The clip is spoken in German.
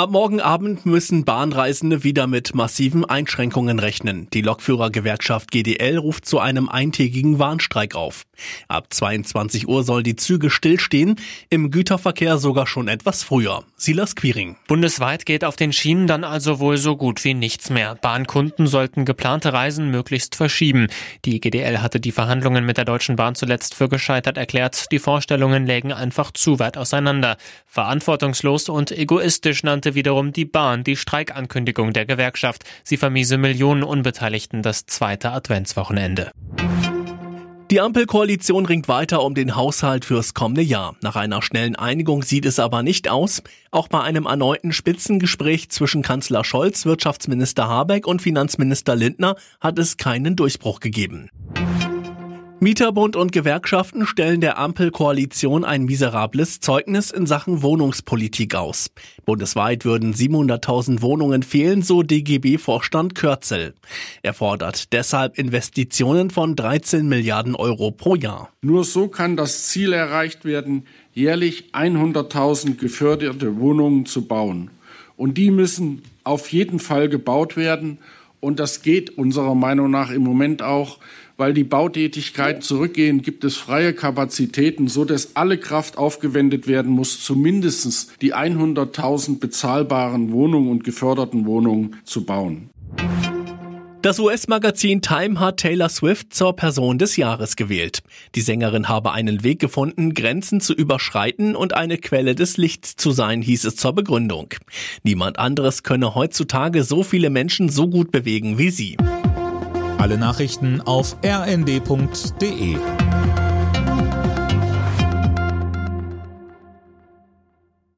Ab morgen Abend müssen Bahnreisende wieder mit massiven Einschränkungen rechnen. Die Lokführergewerkschaft GDL ruft zu einem eintägigen Warnstreik auf. Ab 22 Uhr soll die Züge stillstehen, im Güterverkehr sogar schon etwas früher. Silas Quiring. Bundesweit geht auf den Schienen dann also wohl so gut wie nichts mehr. Bahnkunden sollten geplante Reisen möglichst verschieben. Die GDL hatte die Verhandlungen mit der Deutschen Bahn zuletzt für gescheitert erklärt. Die Vorstellungen lägen einfach zu weit auseinander. Verantwortungslos und egoistisch nannte begründete wiederum die Bahn die Streikankündigung der Gewerkschaft. Sie vermiese Millionen Unbeteiligten das zweite Adventswochenende. Die Ampelkoalition ringt weiter um den Haushalt fürs kommende Jahr. Nach einer schnellen Einigung sieht es aber nicht aus. Auch bei einem erneuten Spitzengespräch zwischen Kanzler Scholz, Wirtschaftsminister Habeck und Finanzminister Lindner hat es keinen Durchbruch gegeben. Mieterbund und Gewerkschaften stellen der Ampelkoalition ein miserables Zeugnis in Sachen Wohnungspolitik aus. Bundesweit würden 700.000 Wohnungen fehlen, so DGB-Vorstand Kürzel. Er fordert deshalb Investitionen von 13 Milliarden Euro pro Jahr. Nur so kann das Ziel erreicht werden, jährlich 100.000 geförderte Wohnungen zu bauen. Und die müssen auf jeden Fall gebaut werden. Und das geht unserer Meinung nach im Moment auch weil die Bautätigkeiten zurückgehen, gibt es freie Kapazitäten, so dass alle Kraft aufgewendet werden muss, zumindest die 100.000 bezahlbaren Wohnungen und geförderten Wohnungen zu bauen. Das US-Magazin Time hat Taylor Swift zur Person des Jahres gewählt. Die Sängerin habe einen Weg gefunden, Grenzen zu überschreiten und eine Quelle des Lichts zu sein, hieß es zur Begründung. Niemand anderes könne heutzutage so viele Menschen so gut bewegen wie sie. Alle Nachrichten auf rnd.de